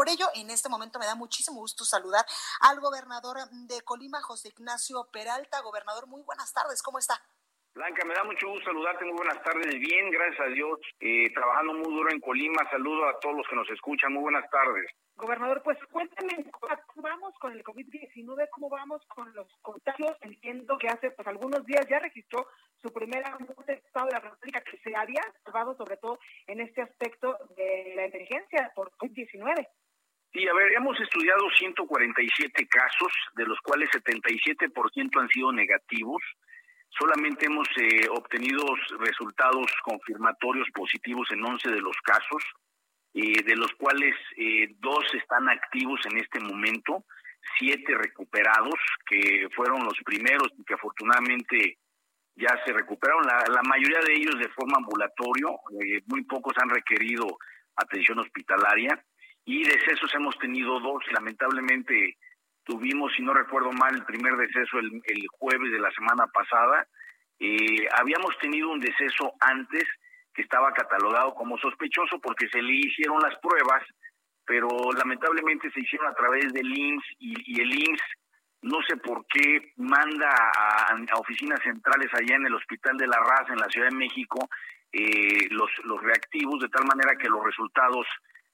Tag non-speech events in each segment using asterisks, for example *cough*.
Por ello, en este momento me da muchísimo gusto saludar al gobernador de Colima, José Ignacio Peralta. Gobernador, muy buenas tardes, ¿cómo está? Blanca, me da mucho gusto saludarte, muy buenas tardes, bien, gracias a Dios, eh, trabajando muy duro en Colima, saludo a todos los que nos escuchan, muy buenas tardes. Gobernador, pues cuéntame, ¿cómo vamos con el COVID-19? ¿Cómo vamos con los contagios? Entiendo que hace pues algunos días ya registró su primera estado de la República que se había observado sobre todo en este aspecto de la emergencia por COVID-19. Sí, a ver, hemos estudiado 147 casos, de los cuales 77% han sido negativos. Solamente hemos eh, obtenido resultados confirmatorios positivos en 11 de los casos, eh, de los cuales eh, dos están activos en este momento, siete recuperados, que fueron los primeros y que afortunadamente ya se recuperaron, la, la mayoría de ellos de forma ambulatorio, muy pocos han requerido atención hospitalaria y decesos hemos tenido dos, lamentablemente tuvimos, si no recuerdo mal, el primer deceso el, el jueves de la semana pasada, eh, habíamos tenido un deceso antes que estaba catalogado como sospechoso porque se le hicieron las pruebas, pero lamentablemente se hicieron a través del IMSS y, el IMSS no sé por qué manda a, oficinas centrales allá en el Hospital de la Raza en la Ciudad de México eh, los, los reactivos de tal manera que los resultados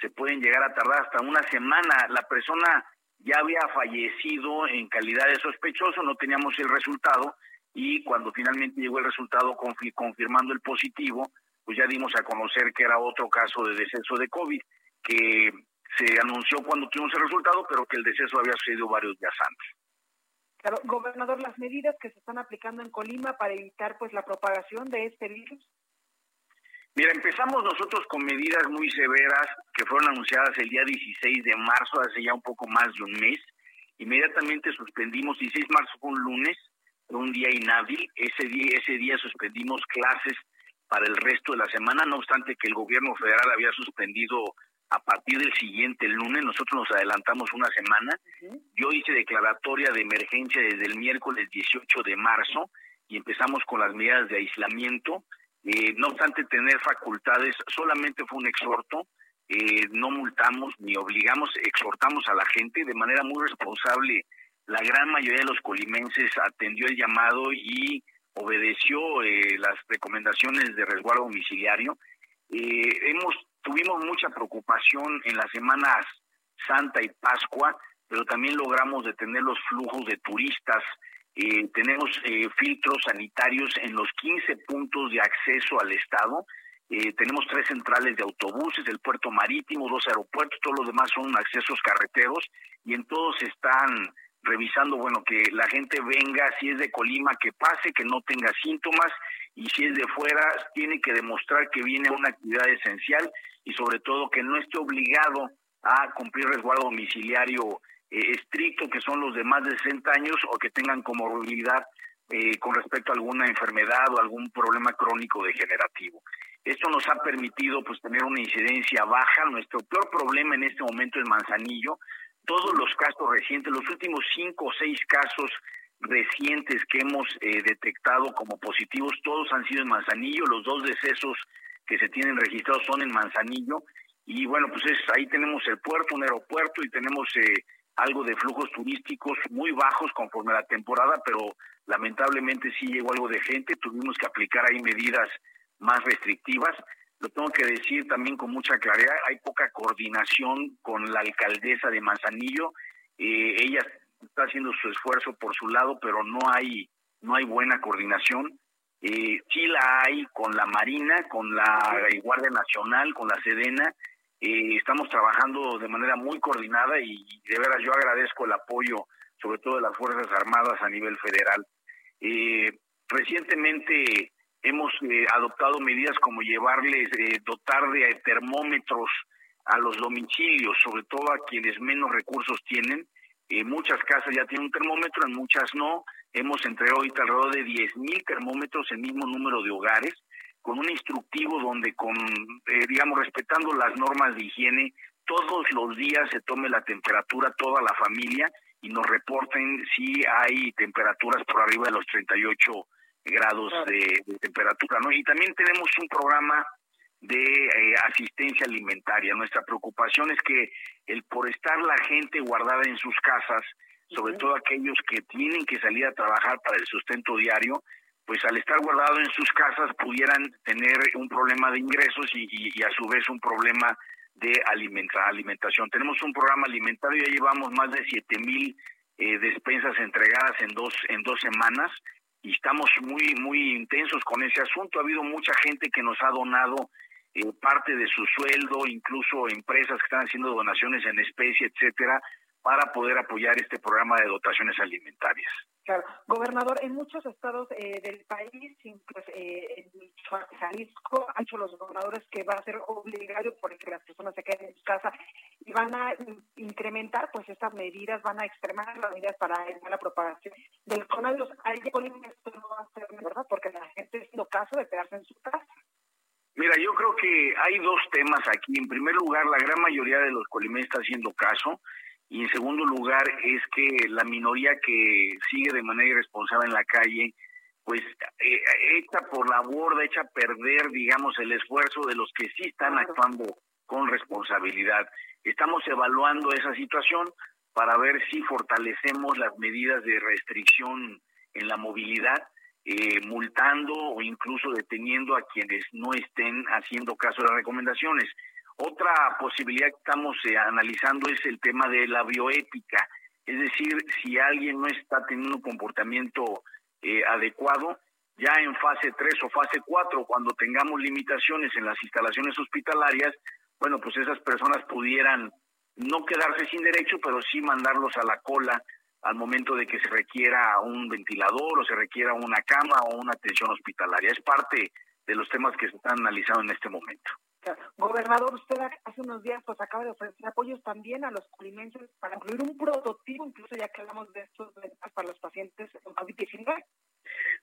se pueden llegar a tardar hasta una semana. La persona ya había fallecido en calidad de sospechoso, no teníamos el resultado y cuando finalmente llegó el resultado confirmando el positivo, pues ya dimos a conocer que era otro caso de deceso de COVID, que se anunció cuando tuvimos el resultado, pero que el deceso había sucedido varios días antes. Claro, gobernador, las medidas que se están aplicando en Colima para evitar pues la propagación de este virus. Mira, empezamos nosotros con medidas muy severas que fueron anunciadas el día 16 de marzo, hace ya un poco más de un mes. Inmediatamente suspendimos, 16 de marzo fue un lunes, un día inhábil, ese día, ese día suspendimos clases para el resto de la semana, no obstante que el gobierno federal había suspendido a partir del siguiente lunes, nosotros nos adelantamos una semana, yo hice declaratoria de emergencia desde el miércoles 18 de marzo y empezamos con las medidas de aislamiento, eh, no obstante tener facultades, solamente fue un exhorto, eh, no multamos ni obligamos, exhortamos a la gente de manera muy responsable. La gran mayoría de los colimenses atendió el llamado y obedeció eh, las recomendaciones de resguardo domiciliario. hemos tuvimos mucha preocupación en las semanas Santa y Pascua, pero también logramos detener los flujos de turistas eh, tenemos eh, filtros sanitarios en los 15 puntos de acceso al Estado. Eh, tenemos tres centrales de autobuses, el puerto marítimo, dos aeropuertos, todos los demás son accesos carreteros y en todos están revisando, bueno, que la gente venga, si es de Colima, que pase, que no tenga síntomas y si es de fuera, tiene que demostrar que viene a una actividad esencial y sobre todo que no esté obligado a cumplir resguardo domiciliario eh, estricto, que son los de más de 60 años o que tengan comorbilidad eh, con respecto a alguna enfermedad o algún problema crónico degenerativo. Esto nos ha permitido pues tener una incidencia baja. Nuestro peor problema en este momento es Manzanillo. Todos los casos recientes, los últimos cinco o seis casos recientes que hemos eh, detectado como positivos, todos han sido en Manzanillo. Los dos decesos que se tienen registrados son en Manzanillo. Y bueno, pues es, ahí tenemos el puerto, un aeropuerto y tenemos eh, algo de flujos turísticos muy bajos conforme a la temporada, pero lamentablemente sí llegó algo de gente, tuvimos que aplicar ahí medidas más restrictivas. Lo tengo que decir también con mucha claridad, hay poca coordinación con la alcaldesa de Manzanillo, eh, ella está haciendo su esfuerzo por su lado, pero no hay no hay buena coordinación. Eh, sí la hay con la Marina, con la Guardia Nacional, con la Sedena, eh, estamos trabajando de manera muy coordinada y de veras yo agradezco el apoyo, sobre todo de las Fuerzas Armadas a nivel federal. Eh, recientemente hemos eh, adoptado medidas como llevarles, eh, dotar de termómetros a los domicilios, sobre todo a quienes menos recursos tienen. Muchas casas ya tienen un termómetro, en muchas no. Hemos entregado ahorita alrededor de 10.000 termómetros, el mismo número de hogares, con un instructivo donde, con, digamos, respetando las normas de higiene, todos los días se tome la temperatura toda la familia y nos reporten si hay temperaturas por arriba de los 38 grados de, temperatura, ¿no? Y también tenemos un programa de eh, asistencia alimentaria. Nuestra preocupación es que el por estar la gente guardada en sus casas, sobre todo aquellos que tienen que salir a trabajar para el sustento diario, pues al estar guardado en sus casas pudieran tener un problema de ingresos y, a su vez un problema de alimentación. Tenemos un programa alimentario, ya llevamos más de siete mil eh, despensas entregadas en dos en dos semanas y estamos muy muy intensos con ese asunto. Ha habido mucha gente que nos ha donado eh, parte de su sueldo, incluso empresas que están haciendo donaciones en especie, etcétera, para poder apoyar este programa de dotaciones alimentarias. Claro, gobernador, en muchos estados eh, del país, incluso eh, en Jalisco, han hecho los gobernadores que va a ser obligatorio porque las personas se queden en su casa y van a incrementar pues estas medidas, van a extremar las medidas para evitar la propagación del coronavirus. Ahí esto no va a ser verdad porque la gente es lo caso de quedarse en su casa. Mira, yo creo que hay dos temas aquí. En primer lugar, la gran mayoría de los colimenses está haciendo caso y en segundo lugar es que la minoría que sigue de manera irresponsable en la calle, pues eh, echa por la borda, echa a perder, digamos, el esfuerzo de los que sí están actuando con responsabilidad. Estamos evaluando esa situación para ver si fortalecemos las medidas de restricción en la movilidad, eh, multando o incluso deteniendo a quienes no estén haciendo caso de las recomendaciones. Otra posibilidad que estamos eh, analizando es el tema de la bioética, es decir, si alguien no está teniendo un comportamiento eh, adecuado, ya en fase 3 o fase 4, cuando tengamos limitaciones en las instalaciones hospitalarias, bueno, pues esas personas pudieran no quedarse sin derecho, pero sí mandarlos a la cola al momento de que se requiera un ventilador o se requiera una cama o una atención hospitalaria. Es parte de los temas que se están analizando en este momento. Gobernador, usted hace unos días pues acaba de ofrecer apoyos también a los colimenses para incluir un prototipo, incluso ya que hablamos de estos para los pacientes con COVID-19.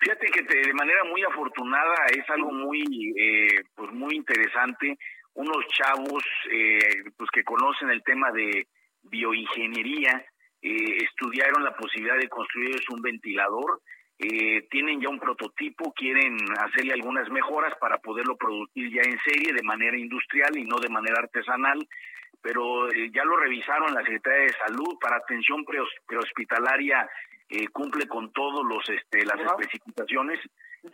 Fíjate que de manera muy afortunada es algo muy eh, pues muy interesante. Unos chavos eh, pues que conocen el tema de bioingeniería eh, estudiaron la posibilidad de construir un ventilador eh, tienen ya un prototipo, quieren hacerle algunas mejoras para poderlo producir ya en serie de manera industrial y no de manera artesanal, pero eh, ya lo revisaron la Secretaría de Salud para atención prehospitalaria eh, cumple con todos los este las especificaciones.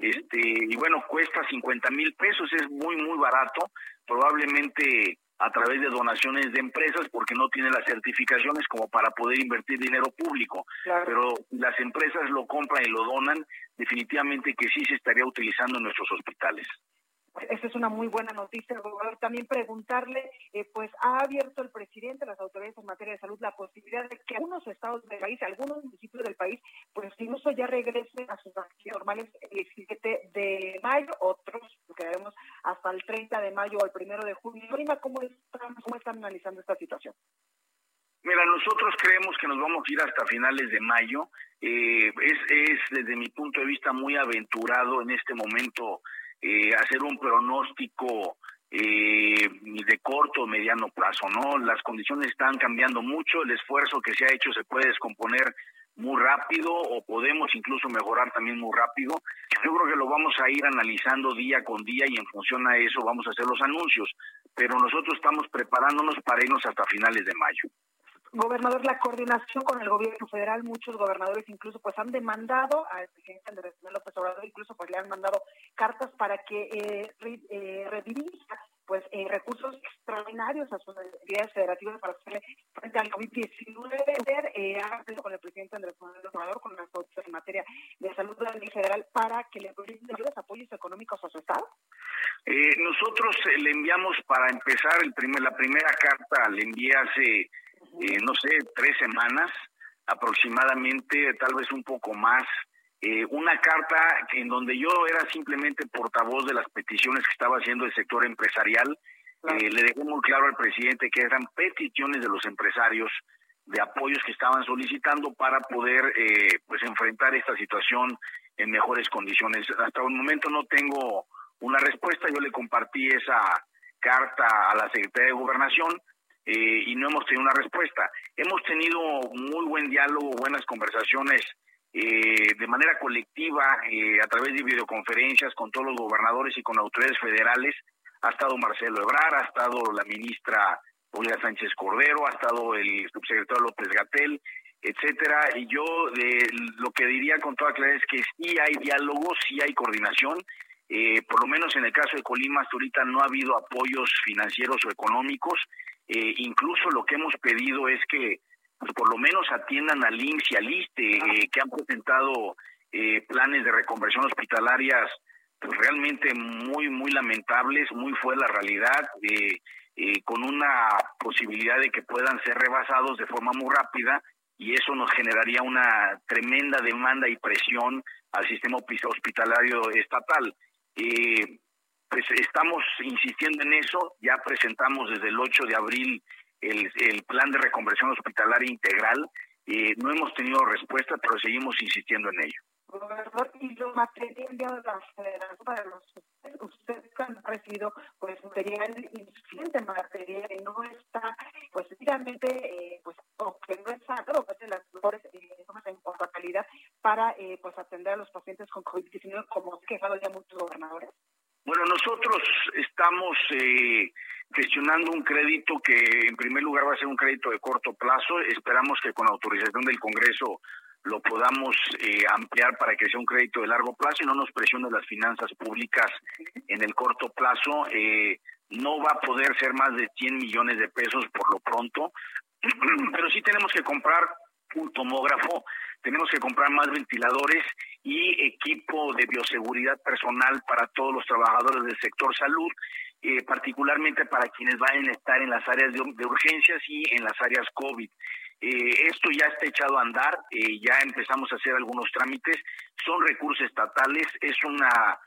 Este y bueno cuesta 50 mil pesos es muy muy barato probablemente a través de donaciones de empresas porque no tiene las certificaciones como para poder invertir dinero público. Pero las empresas lo compran y lo donan, definitivamente que sí se estaría utilizando en nuestros hospitales. Esa es una muy buena noticia. También preguntarle, eh, pues ha abierto el presidente, las autoridades en materia de salud, la posibilidad de que algunos estados del país, algunos municipios del país, pues incluso ya regresen a sus actividades normales el 17 de mayo, otros quedaremos hasta el 30 de mayo o el primero de junio. ¿cómo están, cómo están analizando esta situación? Mira, nosotros creemos que nos vamos a ir hasta finales de mayo. Eh, es, es, desde mi punto de vista, muy aventurado en este momento eh, hacer un pronóstico eh, de corto o mediano plazo, ¿no? Las condiciones están cambiando mucho, el esfuerzo que se ha hecho se puede descomponer muy rápido o podemos incluso mejorar también muy rápido. Yo creo que lo vamos a ir analizando día con día y en función a eso vamos a hacer los anuncios, pero nosotros estamos preparándonos para irnos hasta finales de mayo. Gobernador, la coordinación con el gobierno federal, muchos gobernadores incluso pues han demandado al presidente Andrés Manuel López Obrador, incluso pues le han mandado cartas para que eh, eh redirija pues eh, recursos extraordinarios a sus entidades federativas para hacerle frente al COVID-19. Eh, ha con el presidente Andrés Manuel Obrador, con las autoridades en materia de salud a nivel federal, para que le brinden ayudas, apoyos económicos a su Estado. Eh, nosotros eh, le enviamos para empezar el primer, la primera carta, le envié hace eh, no sé, tres semanas aproximadamente, tal vez un poco más, eh, una carta en donde yo era simplemente portavoz de las peticiones que estaba haciendo el sector empresarial. Eh, le dejé muy claro al presidente que eran peticiones de los empresarios de apoyos que estaban solicitando para poder eh, pues enfrentar esta situación en mejores condiciones. Hasta el momento no tengo una respuesta. Yo le compartí esa carta a la Secretaría de Gobernación eh, y no hemos tenido una respuesta. Hemos tenido muy buen diálogo, buenas conversaciones eh, de manera colectiva eh, a través de videoconferencias con todos los gobernadores y con autoridades federales. Ha estado Marcelo Ebrar, ha estado la ministra Olga Sánchez Cordero, ha estado el subsecretario López Gatel, etcétera. Y yo lo que diría con toda claridad es que sí hay diálogo, sí hay coordinación. Eh, por lo menos en el caso de Colima, hasta ahorita no ha habido apoyos financieros o económicos. Eh, incluso lo que hemos pedido es que pues, por lo menos atiendan al IMSS y al ISTE, eh, que han presentado planes de reconversión hospitalarias pues, realmente muy, muy lamentables, muy fuera de la realidad. con una posibilidad de que puedan ser rebasados de forma muy rápida y eso nos generaría una tremenda demanda y presión al sistema hospitalario estatal. Eh, pues estamos insistiendo en eso, ya presentamos desde el 8 de abril el, plan de reconversión hospitalaria integral, eh, no hemos tenido respuesta, pero seguimos insistiendo en ello material y no está pues efectivamente eh, pues o que no está claro pues de las mejores eh, en cuanto a calidad para eh, pues a los pacientes con COVID-19 como se quejado ya muchos gobernadores bueno, nosotros estamos eh, gestionando un crédito que en primer lugar va a ser un crédito de corto plazo. Esperamos que con autorización del Congreso lo podamos eh, ampliar para que sea un crédito de largo plazo y no nos presione las finanzas públicas en el corto plazo. Eh, no va a poder ser más de 100 millones de pesos por lo pronto, *clears throat* pero sí tenemos que comprar un tomógrafo, tenemos que comprar más ventiladores y equipo de bioseguridad personal para todos los trabajadores del sector salud, eh, particularmente para quienes vayan a estar en las áreas de, urgencias y en las áreas COVID. Eh, esto ya está echado a andar, eh, ya empezamos a hacer algunos trámites, son recursos estatales, es una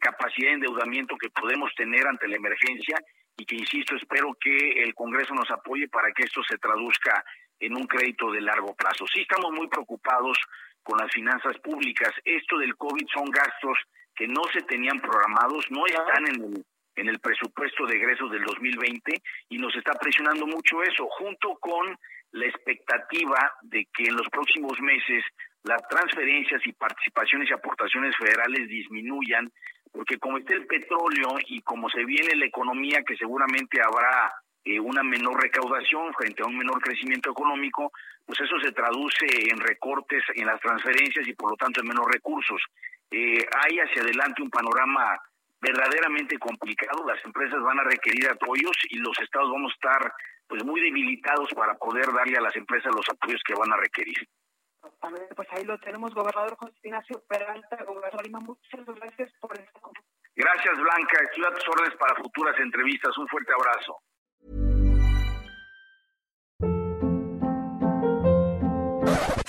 capacidad de endeudamiento que podemos tener ante la emergencia y que, insisto, espero que el Congreso nos apoye para que esto se traduzca en un crédito de largo plazo. Sí estamos muy preocupados con las finanzas públicas. Esto del COVID son gastos que no se tenían programados, no están en el, en el presupuesto de egresos del 2020 y nos está presionando mucho eso, junto con la expectativa de que en los próximos meses las transferencias y participaciones y aportaciones federales disminuyan, porque como está el petróleo y como se viene la economía, que seguramente habrá eh, una menor recaudación frente a un menor crecimiento económico, pues eso se traduce en recortes en las transferencias y por lo tanto en menos recursos. Eh, hay hacia adelante un panorama verdaderamente complicado, las empresas van a requerir apoyos y los estados vamos a estar pues muy debilitados para poder darle a las empresas los apoyos que van a requerir. pues ahí lo tenemos, gobernador José Ignacio Peralta, gobernador Lima, muchas gracias por esto. Gracias, Blanca. Estoy a tus órdenes para futuras entrevistas. Un fuerte abrazo.